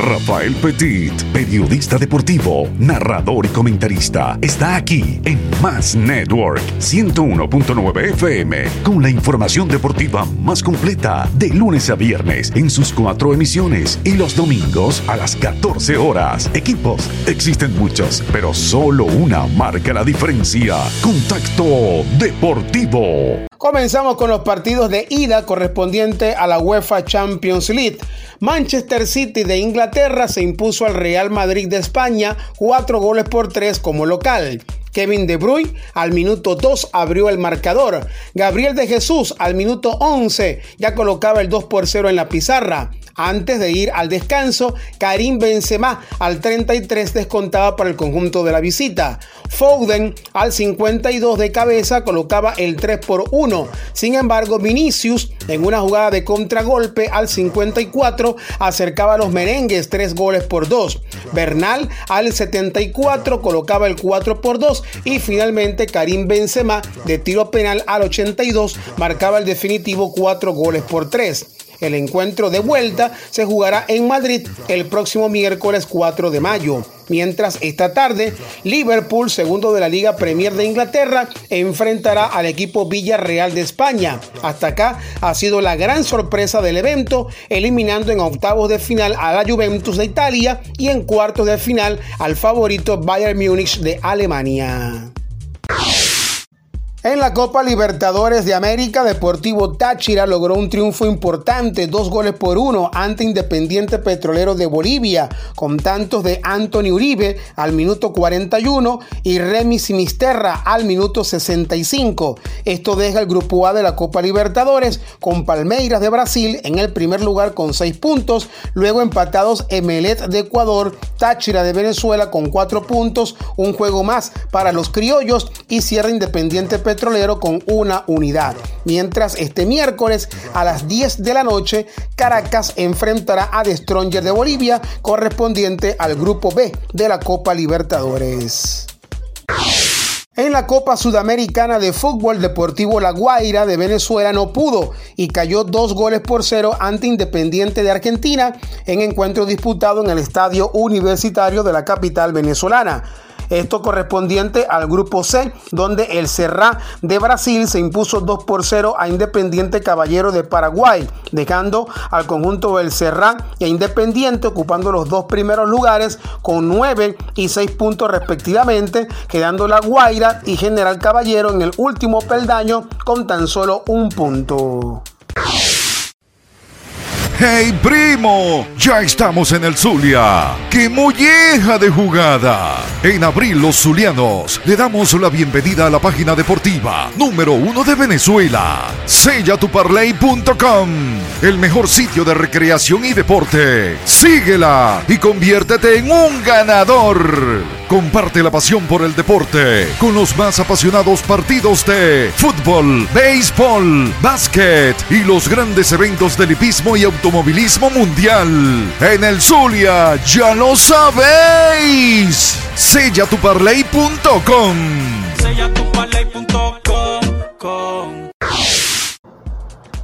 Rafael Petit, periodista deportivo, narrador y comentarista, está aquí en Más Network 101.9 FM con la información deportiva más completa de lunes a viernes en sus cuatro emisiones y los domingos a las 14 horas. Equipos, existen muchos, pero solo una marca la diferencia. Contacto Deportivo. Comenzamos con los partidos de ida correspondiente a la UEFA Champions League. Manchester City de Inglaterra se impuso al Real Madrid de España cuatro goles por tres como local. Kevin De Bruyne al minuto 2 abrió el marcador. Gabriel de Jesús al minuto 11 ya colocaba el 2 por 0 en la pizarra. Antes de ir al descanso, Karim Benzema al 33 descontaba para el conjunto de la visita. Foden al 52 de cabeza colocaba el 3 por 1. Sin embargo, Vinicius en una jugada de contragolpe al 54 acercaba a los merengues 3 goles por 2. Bernal al 74 colocaba el 4 por 2 y finalmente Karim Benzema de tiro penal al 82 marcaba el definitivo 4 goles por 3. El encuentro de vuelta se jugará en Madrid el próximo miércoles 4 de mayo. Mientras esta tarde, Liverpool, segundo de la Liga Premier de Inglaterra, enfrentará al equipo Villarreal de España. Hasta acá ha sido la gran sorpresa del evento, eliminando en octavos de final a la Juventus de Italia y en cuartos de final al favorito Bayern Múnich de Alemania. En la Copa Libertadores de América, Deportivo Táchira logró un triunfo importante, dos goles por uno ante Independiente Petrolero de Bolivia, con tantos de Anthony Uribe al minuto 41 y Remy Sinisterra al minuto 65. Esto deja el grupo A de la Copa Libertadores con Palmeiras de Brasil en el primer lugar con seis puntos, luego empatados Emelet de Ecuador, Táchira de Venezuela con cuatro puntos, un juego más para los criollos y cierra Independiente Petrolero Petrolero con una unidad. Mientras este miércoles a las 10 de la noche, Caracas enfrentará a The Stronger de Bolivia, correspondiente al grupo B de la Copa Libertadores. En la Copa Sudamericana de Fútbol Deportivo La Guaira de Venezuela no pudo y cayó dos goles por cero ante Independiente de Argentina en encuentro disputado en el Estadio Universitario de la capital venezolana. Esto correspondiente al grupo C, donde el Serra de Brasil se impuso 2 por 0 a Independiente Caballero de Paraguay, dejando al conjunto del Serra e Independiente ocupando los dos primeros lugares con 9 y 6 puntos respectivamente, quedando La Guaira y General Caballero en el último peldaño con tan solo un punto. ¡Hey primo! Ya estamos en el Zulia. ¡Qué molleja de jugada! En abril los zulianos le damos la bienvenida a la página deportiva número uno de Venezuela. Sellatuparley.com El mejor sitio de recreación y deporte. Síguela y conviértete en un ganador. Comparte la pasión por el deporte con los más apasionados partidos de fútbol, béisbol, básquet y los grandes eventos del hipismo y automovilismo mundial. En el Zulia, ya lo sabéis. Sellatuparley.com Sellatuparley.com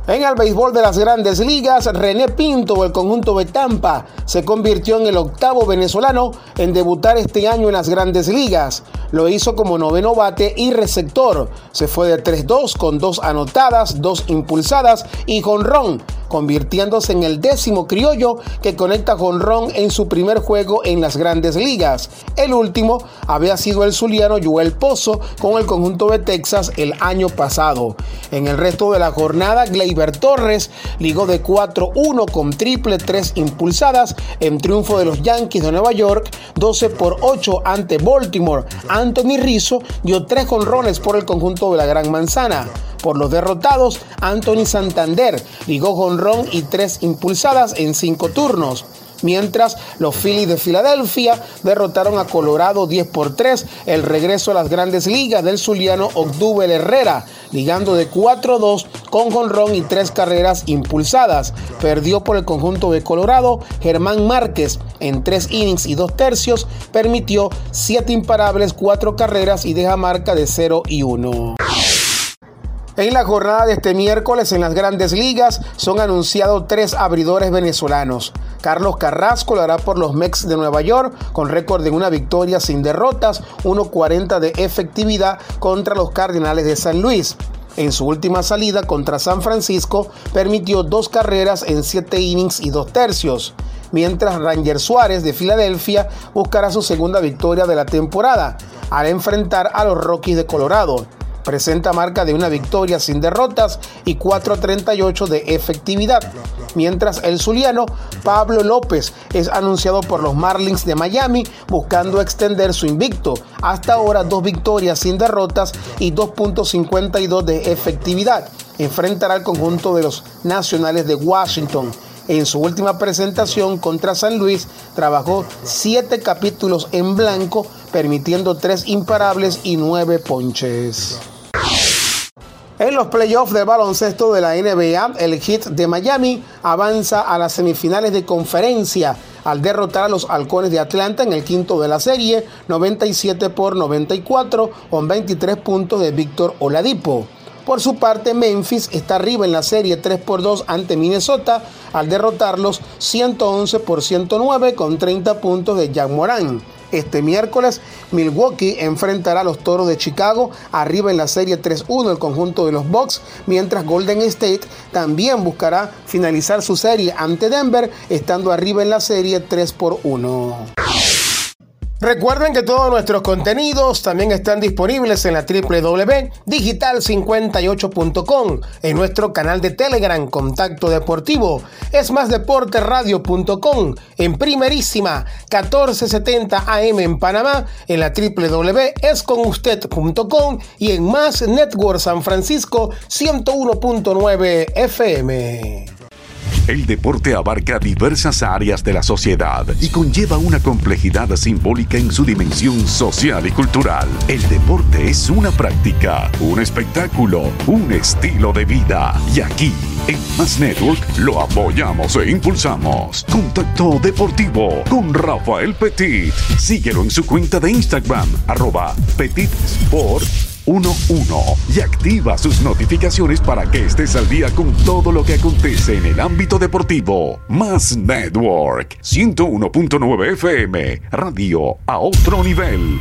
en el béisbol de las grandes ligas, René Pinto del conjunto de Tampa se convirtió en el octavo venezolano en debutar este año en las grandes ligas. Lo hizo como noveno bate y receptor. Se fue de 3-2 con dos anotadas, dos impulsadas y jonrón, convirtiéndose en el décimo criollo que conecta jonrón en su primer juego en las grandes ligas. El último había sido el zuliano Joel Pozo con el conjunto de Texas el año pasado. En el resto de la jornada, Gleyber Torres ligó de 4-1 con triple 3 impulsadas en triunfo de los Yankees de Nueva York, 12 por 8 ante Baltimore. Anthony Rizzo dio 3 jonrones por el conjunto de la Gran Manzana. Por los derrotados, Anthony Santander ligó jonrón y 3 impulsadas en 5 turnos mientras los Phillies de Filadelfia derrotaron a Colorado 10 por 3, el regreso a las grandes ligas del zuliano Octubel Herrera, ligando de 4-2 con jonrón y 3 carreras impulsadas. Perdió por el conjunto de Colorado Germán Márquez en 3 innings y 2 tercios, permitió 7 imparables, 4 carreras y deja marca de 0 y 1. En la jornada de este miércoles en las grandes ligas son anunciados tres abridores venezolanos. Carlos Carrasco lo hará por los Mex de Nueva York con récord de una victoria sin derrotas, 1.40 de efectividad contra los Cardinales de San Luis. En su última salida contra San Francisco permitió dos carreras en siete innings y dos tercios mientras Ranger Suárez de Filadelfia buscará su segunda victoria de la temporada al enfrentar a los Rockies de Colorado presenta marca de una victoria sin derrotas y 4.38 de efectividad. Mientras el zuliano Pablo López es anunciado por los Marlins de Miami buscando extender su invicto. Hasta ahora dos victorias sin derrotas y 2.52 de efectividad. Enfrentará al conjunto de los Nacionales de Washington. En su última presentación contra San Luis trabajó siete capítulos en blanco, permitiendo tres imparables y nueve ponches. En los playoffs de baloncesto de la NBA, el Heat de Miami avanza a las semifinales de conferencia al derrotar a los Halcones de Atlanta en el quinto de la serie, 97 por 94, con 23 puntos de Víctor Oladipo. Por su parte, Memphis está arriba en la serie 3 por 2 ante Minnesota al derrotarlos 111 por 109 con 30 puntos de Jack Moran. Este miércoles, Milwaukee enfrentará a los Toros de Chicago arriba en la serie 3-1 el conjunto de los Bucks, mientras Golden State también buscará finalizar su serie ante Denver, estando arriba en la serie 3 1. Recuerden que todos nuestros contenidos también están disponibles en la www.digital58.com, en nuestro canal de Telegram Contacto Deportivo, es más en primerísima 1470 AM en Panamá, en la www.esconusted.com y en Más Network San Francisco 101.9 FM. El deporte abarca diversas áreas de la sociedad y conlleva una complejidad simbólica en su dimensión social y cultural. El deporte es una práctica, un espectáculo, un estilo de vida. Y aquí, en Más Network, lo apoyamos e impulsamos. Contacto Deportivo con Rafael Petit. Síguelo en su cuenta de Instagram, arroba Petit Sport 11 y activa sus notificaciones para que estés al día con todo lo que acontece en el ámbito deportivo. Más Network 101.9 FM, radio a otro nivel.